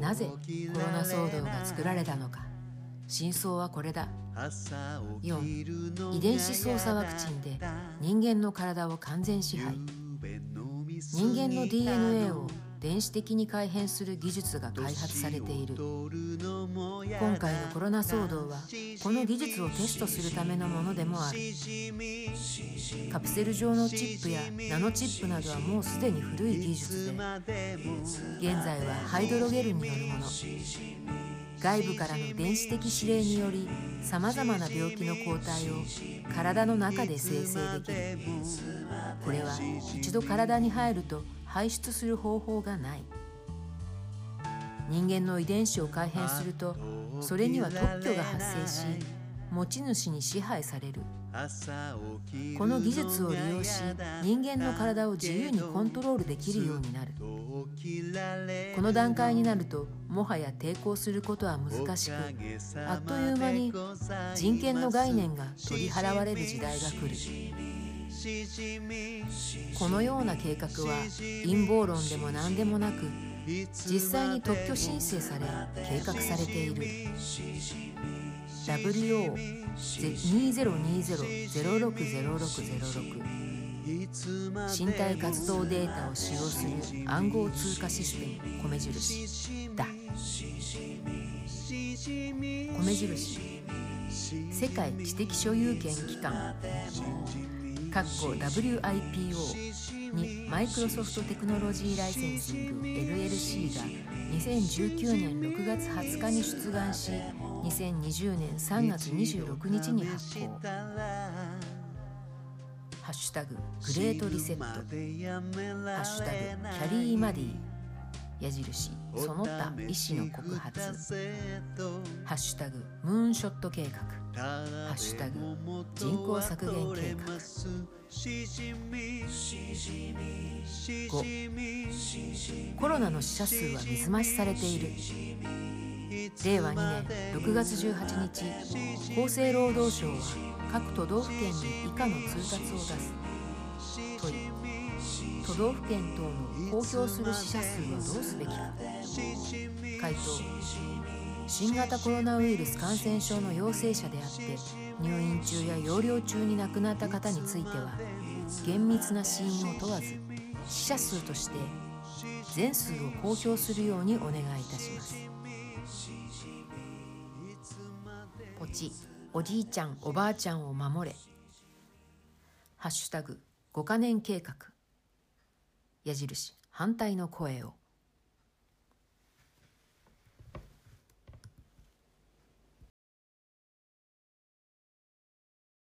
なぜコロナ騒動が作られたのか。真相はこれだ。4遺伝子操作ワクチンで人間の体を完全支配。人間の DNA を電子的に改変する技術が開発されている。今回のコロナ騒動はこの技術をテストするためのものでもある。カプセル状のチップやナノチップなどはもうすでに古い技術で現在はハイドロゲルによるもの。外部からの電子的指令によりさまざまな病気の抗体を体の中で生成できる。これは一度体に入ると排出する方法がない。人間の遺伝子を改変するとそれには特許が発生し持ち主に支配される。この技術を利用し人間の体を自由にコントロールできるようになる。この段階になるともはや抵抗することは難しくあっという間に人権の概念が取り払われる時代が来る。このような計画は陰謀論でも何でもなく実際に特許申請され計画されている。WO2020-060606 身体活動データを使用する暗号通貨システム米印だ。米印。世界知的所有権機関。WIPO にマイクロソフトテクノロジーライセンシング LLC が2019年6月20日に出願し2020年3月26日に発行。ハッシュタググレートリセット。ハッシュタグキャリーマディ。矢印その他医師の告発。ハッシュタグムーンショット計画。ハッシュタグ人口削減計画。5コロナの死者数は水増しされている。令和2年6月18日厚生労働省は各都道府県に以下の通達を出す。問い都道府県等の公表する死者数はどうすべきか。回答新型コロナウイルス感染症の陽性者であって入院中や療養中に亡くなった方については厳密な死因を問わず死者数として全数を公表するようにお願いいたします。ポチおじいちゃんおばあちゃんを守れ。ハッシュタグ5カ年計画。矢印反対の声を。